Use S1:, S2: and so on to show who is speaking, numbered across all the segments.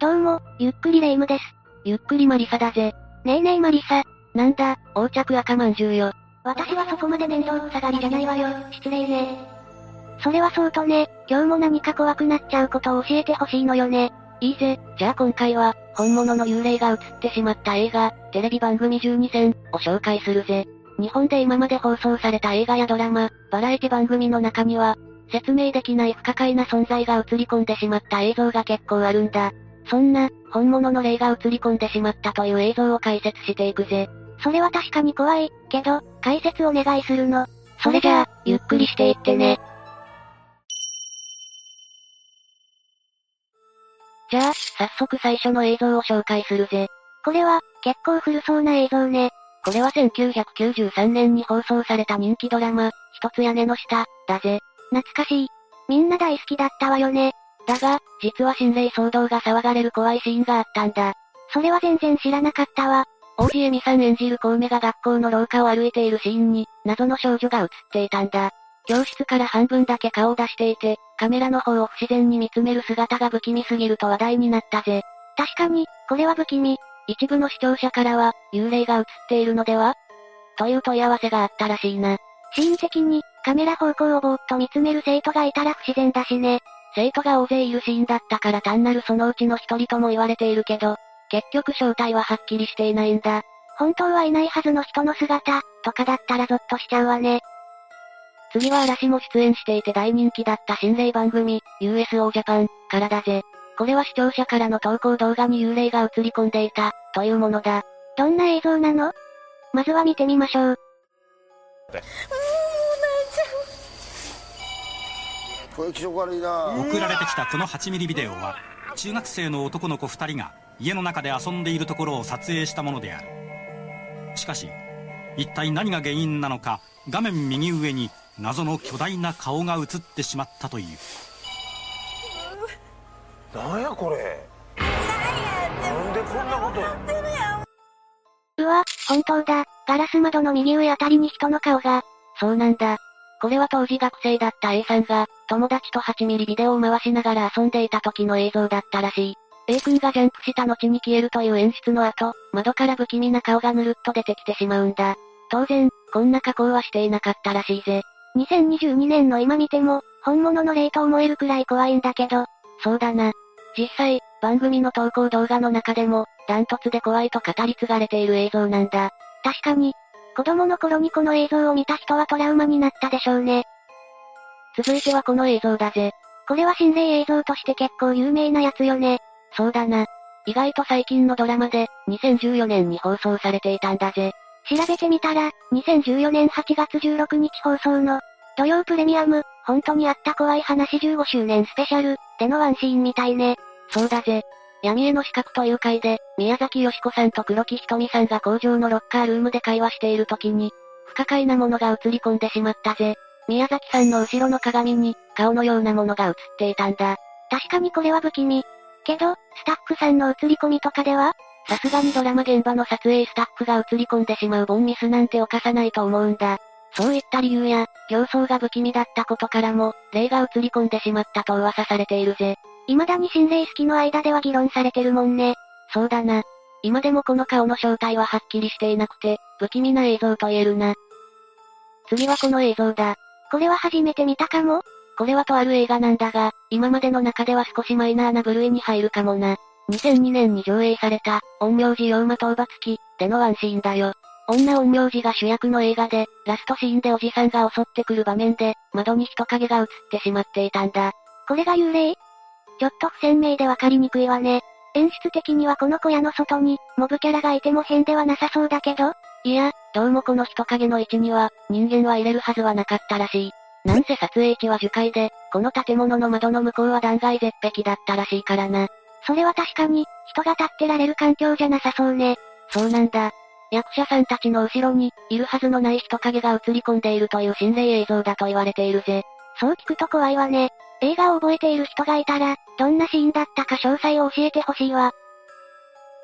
S1: どうも、ゆっくりレ夢ムです。
S2: ゆっくりマリサだぜ。
S1: ねえねえマリサ。
S2: なんだ、横着赤まんじゅうよ。
S1: 私はそこまで面倒くさがりじゃないわよ、失礼ね。それはそうとね、今日も何か怖くなっちゃうことを教えてほしいのよね。
S2: いいぜ、じゃあ今回は、本物の幽霊が映ってしまった映画、テレビ番組12選を紹介するぜ。日本で今まで放送された映画やドラマ、バラエティ番組の中には、説明できない不可解な存在が映り込んでしまった映像が結構あるんだ。そんな、本物の霊が映り込んでしまったという映像を解説していくぜ。
S1: それは確かに怖い、けど、解説お願いするの。
S2: それじゃあ、ゆっくりしていってね。じゃあ、早速最初の映像を紹介するぜ。
S1: これは、結構古そうな映像ね。
S2: これは1993年に放送された人気ドラマ、一つ屋根の下、だぜ。
S1: 懐かしい。みんな大好きだったわよね。
S2: だが、実は心霊騒動が騒がれる怖いシーンがあったんだ。
S1: それは全然知らなかったわ。
S2: 王子恵美さん演じるコウメが学校の廊下を歩いているシーンに、謎の少女が映っていたんだ。教室から半分だけ顔を出していて、カメラの方を不自然に見つめる姿が不気味すぎると話題になったぜ。
S1: 確かに、これは不気味。
S2: 一部の視聴者からは、幽霊が映っているのでは？という問い合わせがあったらしいな。
S1: シーン的に、カメラ方向をぼーっと見つめる生徒がいたら不自然だしね。
S2: 生徒が大勢いるシーンだったから単なるそのうちの一人とも言われているけど、結局正体ははっきりしていないんだ。
S1: 本当はいないはずの人の姿、とかだったらゾッとしちゃうわね。
S2: 次は嵐も出演していて大人気だった心霊番組、USO ジャパン、からだぜ。これは視聴者からの投稿動画に幽霊が映り込んでいた、というものだ。
S1: どんな映像なの？まずは見てみましょう。
S3: 送られてきたこの8ミリビデオは中学生の男の子2人が家の中で遊んでいるところを撮影したものであるしかし一体何が原因なのか画面右上に謎の巨大な顔が映ってしまったという
S4: なんやこれなんでこんなこと
S1: うわ、本当だ。ガラス窓の右上あたりに人の顔が。
S2: そうなんだ。これは当時学生だった A さんが、友達と8ミリビデオを回しながら遊んでいた時の映像だったらしい。A 君がジャンプした後に消えるという演出の後、窓から不気味な顔がぬるっと出てきてしまうんだ。当然、こんな加工はしていなかったらしいぜ。
S1: 2022年の今見ても、本物の霊と思えるくらい怖いんだけど。
S2: そうだな。実際、番組の投稿動画の中でも、ダントツで怖いと語り継がれている映像なんだ。
S1: 確かに、子供の頃にこの映像を見た人はトラウマになったでしょうね。
S2: 続いてはこの映像だぜ。
S1: これは心霊映像として結構有名なやつよね。
S2: そうだな。意外と最近のドラマで、2014年に放送されていたんだぜ。
S1: 調べてみたら、2014年8月16日放送の、土曜プレミアム、本当にあった怖い話15周年スペシャル、でのワンシーンみたいね。
S2: そうだぜ。闇への資格という回で、宮崎よし子さんと黒木ひとみさんが工場のロッカールームで会話している時に、不可解なものが映り込んでしまったぜ。宮崎さんの後ろの鏡に、顔のようなものが映っていたんだ。
S1: 確かにこれは不気味。けど、スタッフさんの映り込みとかでは？
S2: さすがにドラマ現場の撮影スタッフが映り込んでしまうボンミスなんて犯さないと思うんだ。そういった理由や、形相が不気味だったことからも、霊が映り込んでしまったと噂されているぜ。
S1: 未だに心霊好きの間では議論されてるもんね。
S2: そうだな。今でもこの顔の正体ははっきりしていなくて、不気味な映像と言えるな。次はこの映像だ。
S1: これは初めて見たかも？
S2: これはとある映画なんだが、今までの中では少しマイナーな部類に入るかもな。2002年に上映された、陰陽師妖魔討伐記、でのワンシーンだよ。女陰陽師が主役の映画で、ラストシーンでおじさんが襲ってくる場面で、窓に人影が映ってしまっていたんだ。
S1: これが幽霊？ちょっと不鮮明でわかりにくいわね。演出的にはこの小屋の外に、モブキャラがいても変ではなさそうだけど？
S2: いや、どうもこの人影の位置には、人間は入れるはずはなかったらしい。なんせ撮影地は樹海で、この建物の窓の向こうは断崖絶壁だったらしいからな。
S1: それは確かに、人が立ってられる環境じゃなさそうね。
S2: そうなんだ。役者さんたちの後ろに、いるはずのない人影が映り込んでいるという心霊映像だと言われているぜ。
S1: そう聞くと怖いわね。映画を覚えている人がいたら、どんなシーンだったか詳細を教えてほしいわ。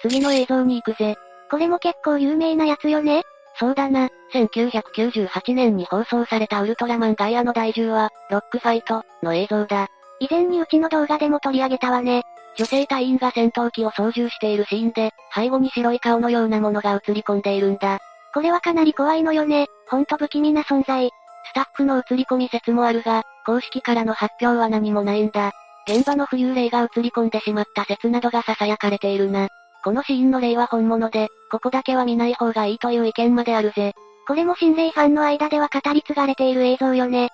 S2: 次の映像に行くぜ。
S1: これも結構有名なやつよね
S2: そうだな。1998年に放送されたウルトラマンガイアの第10話、ロックファイトの映像だ。
S1: 以前にうちの動画でも取り上げたわね。
S2: 女性隊員が戦闘機を操縦しているシーンで、背後に白い顔のようなものが映り込んでいるんだ。
S1: これはかなり怖いのよね。ほんと不気味な存在。
S2: スタッフの映り込み説もあるが、公式からの発表は何もないんだ。現場の浮遊霊が映り込んでしまった説などが囁かれているな。このシーンの霊は本物で、ここだけは見ない方がいいという意見まであるぜ。
S1: これも心霊ファンの間では語り継がれている映像よね。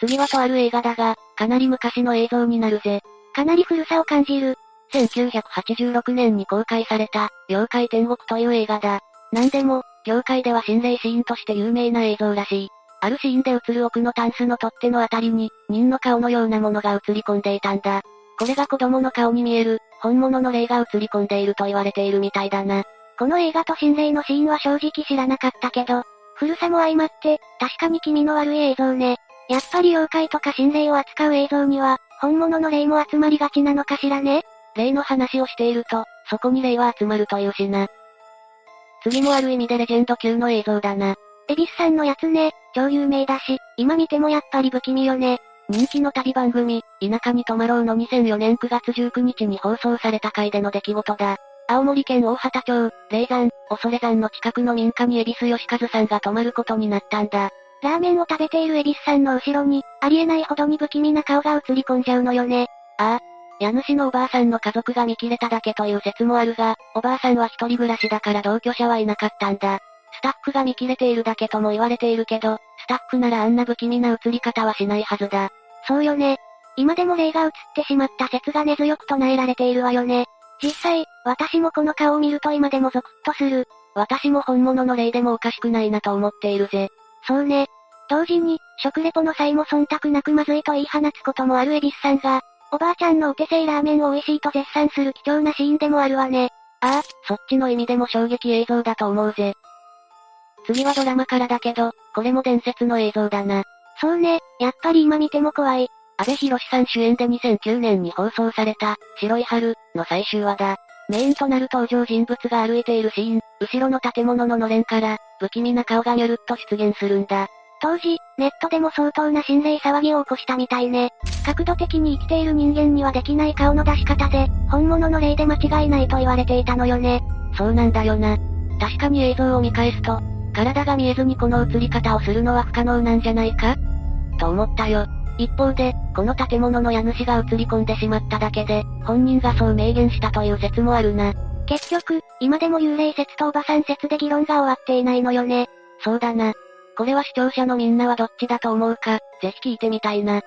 S2: 次はとある映画だが、かなり昔の映像になるぜ。
S1: かなり古さを感じる。
S2: 1986年に公開された、妖怪天国という映画だ。なんでも、業界では心霊シーンとして有名な映像らしい。あるシーンで映る奥のタンスの取っ手のあたりに、人の顔のようなものが映り込んでいたんだ。これが子供の顔に見える、本物の霊が映り込んでいると言われているみたいだな。
S1: この映画と心霊のシーンは正直知らなかったけど、古さも相まって、確かに気味の悪い映像ね。やっぱり妖怪とか心霊を扱う映像には、本物の霊も集まりがちなのかしらね
S2: 霊の話をしていると、そこに霊は集まるというしな。次もある意味でレジェンド級の映像だな。
S1: エビスさんのやつね、超有名だし、今見てもやっぱり不気味よね。
S2: 人気の旅番組、田舎に泊まろうの2004年9月19日に放送された回での出来事だ。青森県大畑町、霊山、恐山の近くの民家に恵比寿義和さんが泊まることになったんだ。
S1: ラーメンを食べている恵比寿さんの後ろに、ありえないほどに不気味な顔が映り込んじゃうのよね。
S2: ああ。家主のおばあさんの家族が見切れただけという説もあるが、おばあさんは一人暮らしだから同居者はいなかったんだ。スタッフが見切れているだけとも言われているけど、スタッフならあんな不気味な映り方はしないはずだ。
S1: そうよね。今でも霊が映ってしまった説が根強く唱えられているわよね。実際、私もこの顔を見ると今でもゾクッとする。
S2: 私も本物の霊でもおかしくないなと思っているぜ。
S1: そうね。同時に、食レポの際も忖度なくまずいと言い放つこともあるエビスさんが、おばあちゃんのお手製ラーメンを美味しいと絶賛する貴重なシーンでもあるわね。
S2: ああ、そっちの意味でも衝撃映像だと思うぜ。次はドラマからだけど、これも伝説の映像だな。
S1: そうね、やっぱり今見ても怖い。
S2: 安部寛さん主演で2009年に放送された、白い春の最終話だ。メインとなる登場人物が歩いているシーン、後ろの建物ののれんから、不気味な顔がニュルっと出現するんだ。
S1: 当時、ネットでも相当な心霊騒ぎを起こしたみたいね。角度的に生きている人間にはできない顔の出し方で、本物の霊で間違いないと言われていたのよね。
S2: そうなんだよな。確かに映像を見返すと、体が見えずにこの映り方をするのは不可能なんじゃないか？と思ったよ。一方で、この建物の家主が映り込んでしまっただけで、本人がそう明言したという説もあるな。
S1: 結局、今でも幽霊説とおばさん説で議論が終わっていないのよね。
S2: そうだな。これは視聴者のみんなはどっちだと思うか、ぜひ聞いてみたいな。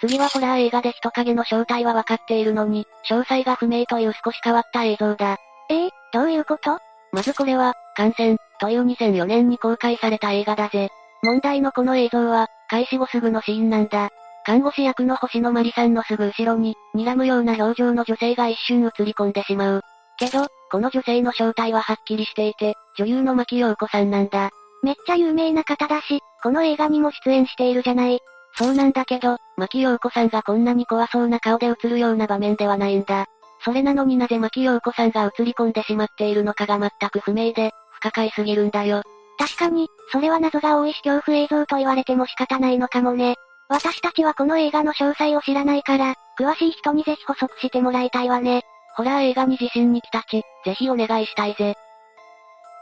S2: 次はホラー映画で人影の正体はわかっているのに、詳細が不明という少し変わった映像だ。
S1: えー、どういうこと？
S2: まずこれは、感染、という2004年に公開された映画だぜ。問題のこの映像は、開始後すぐのシーンなんだ。看護師役の星野真里さんのすぐ後ろに、睨むような表情の女性が一瞬映り込んでしまう。けど、この女性の正体ははっきりしていて、女優の牧陽子さんなんだ。
S1: めっちゃ有名な方だし、この映画にも出演しているじゃない。
S2: そうなんだけど、牧陽子さんがこんなに怖そうな顔で映るような場面ではないんだ。それなのになぜ牧陽子さんが映り込んでしまっているのかが全く不明で、不可解すぎるんだよ。
S1: 確かに、それは謎が多いし恐怖映像と言われても仕方ないのかもね。私たちはこの映画の詳細を知らないから、詳しい人にぜひ補足してもらいたいわね。
S2: ホラー映画に自信に来たち、ぜひお願いしたいぜ。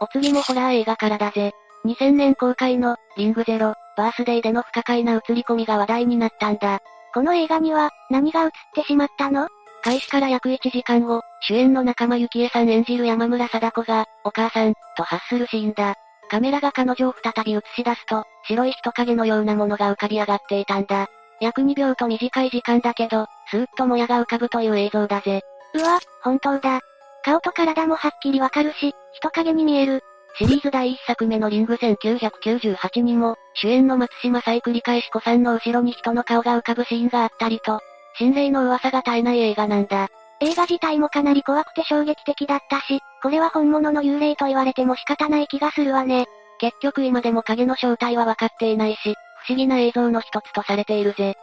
S2: お次もホラー映画からだぜ。2000年公開の、リングゼロ、バースデーでの不可解な映り込みが話題になったんだ。
S1: この映画には、何が映ってしまったの？
S2: 開始から約1時間後、主演の仲間由紀恵さん演じる山村貞子が、お母さん、と発するシーンだ。カメラが彼女を再び映し出すと、白い人影のようなものが浮かび上がっていたんだ。約2秒と短い時間だけど、スーッともやが浮かぶという映像だぜ。
S1: うわ、本当だ。顔と体もはっきりわかるし、人影に見える。
S2: シリーズ第1作目のリング1998にも、主演の松島サイ繰り返し子さんの後ろに人の顔が浮かぶシーンがあったりと、心霊の噂が絶えない映画なんだ。
S1: 映画自体もかなり怖くて衝撃的だったし、これは本物の幽霊と言われても仕方ない気がするわね。
S2: 結局今でも影の正体は分かっていないし、不思議な映像の一つとされているぜ。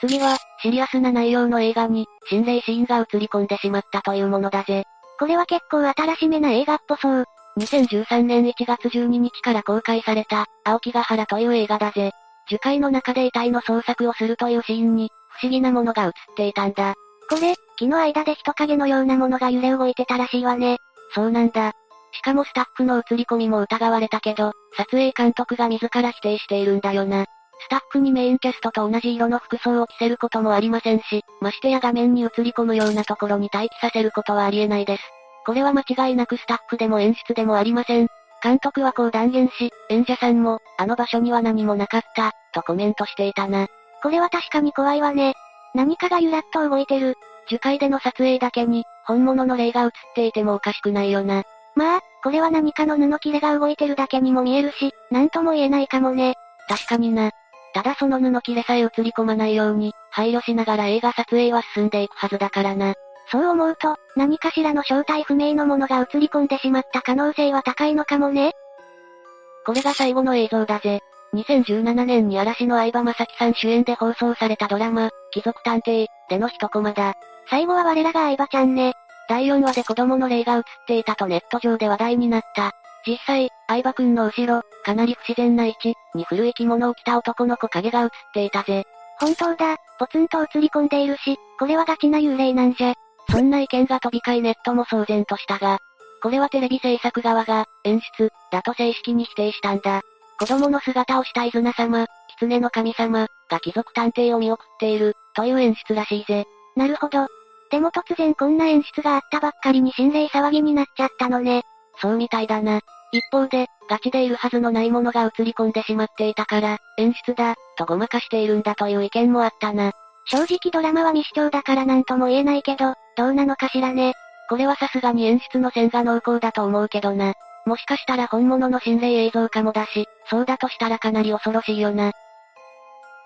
S2: 次は、シリアスな内容の映画に、心霊シーンが映り込んでしまったというものだぜ。
S1: これは結構新しめな映画っぽそう。
S2: 2013年1月12日から公開された、青木ヶ原という映画だぜ。樹海の中で遺体の捜索をするというシーンに、不思議なものが映っていたんだ。
S1: これ、木の間で人影のようなものが揺れ動いてたらしいわね。
S2: そうなんだ。しかもスタッフの映り込みも疑われたけど、撮影監督が自ら否定しているんだよな。スタッフにメインキャストと同じ色の服装を着せることもありませんし、ましてや画面に映り込むようなところに待機させることはありえないです。これは間違いなくスタッフでも演出でもありません。監督はこう断言し、演者さんも、あの場所には何もなかった、とコメントしていたな。
S1: これは確かに怖いわね。何かがゆらっと動いてる。
S2: 樹海での撮影だけに、本物の霊が映っていてもおかしくないよな。
S1: まあ、これは何かの布切れが動いてるだけにも見えるし、なんとも言えないかもね。
S2: 確かにな。ただその布切れさえ映り込まないように、配慮しながら映画撮影は進んでいくはずだからな。
S1: そう思うと、何かしらの正体不明のものが映り込んでしまった可能性は高いのかもね。
S2: これが最後の映像だぜ。2017年に嵐の相葉雅紀さん主演で放送されたドラマ、貴族探偵、での一コマだ。
S1: 最後は我らが相葉ちゃんね。
S2: 第4話で子供の霊が映っていたとネット上で話題になった。実際、相葉くんの後ろ、かなり不自然な位置、に古い着物を着た男の子影が映っていたぜ。
S1: 本当だ、ポツンと映り込んでいるし、これはガチな幽霊なんじゃ。
S2: そんな意見が飛び交いネットも騒然としたが、これはテレビ制作側が、演出、だと正式に否定したんだ。子供の姿をしたイズナ様、狐の神様、が貴族探偵を見送っている、という演出らしいぜ。
S1: なるほど。でも突然こんな演出があったばっかりに心霊騒ぎになっちゃったのね。
S2: そうみたいだな。一方で、ガチでいるはずのないものが映り込んでしまっていたから、演出だ、とごまかしているんだという意見もあったな。
S1: 正直ドラマは未視聴だからなんとも言えないけど、どうなのかしらね。
S2: これはさすがに演出の線が濃厚だと思うけどな。もしかしたら本物の心霊映像かもだし、そうだとしたらかなり恐ろしいよな。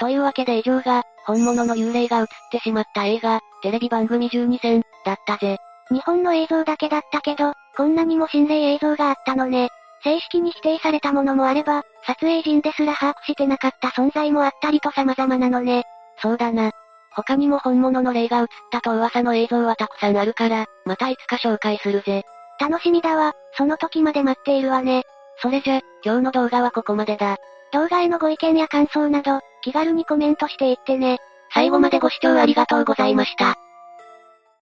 S2: というわけで以上が、本物の幽霊が映ってしまった映画、テレビ番組12選、だったぜ。
S1: 日本の映像だけだったけど、こんなにも心霊映像があったのね。正式に否定されたものもあれば、撮影人ですら把握してなかった存在もあったりと様々なのね。
S2: そうだな。他にも本物の霊が映ったと噂の映像はたくさんあるから、またいつか紹介するぜ。
S1: 楽しみだわ、その時まで待っているわね。
S2: それじゃ、今日の動画はここまでだ。
S1: 動画へのご意見や感想など、気軽にコメントしていってね。
S2: 最後までご視聴ありがとうございました。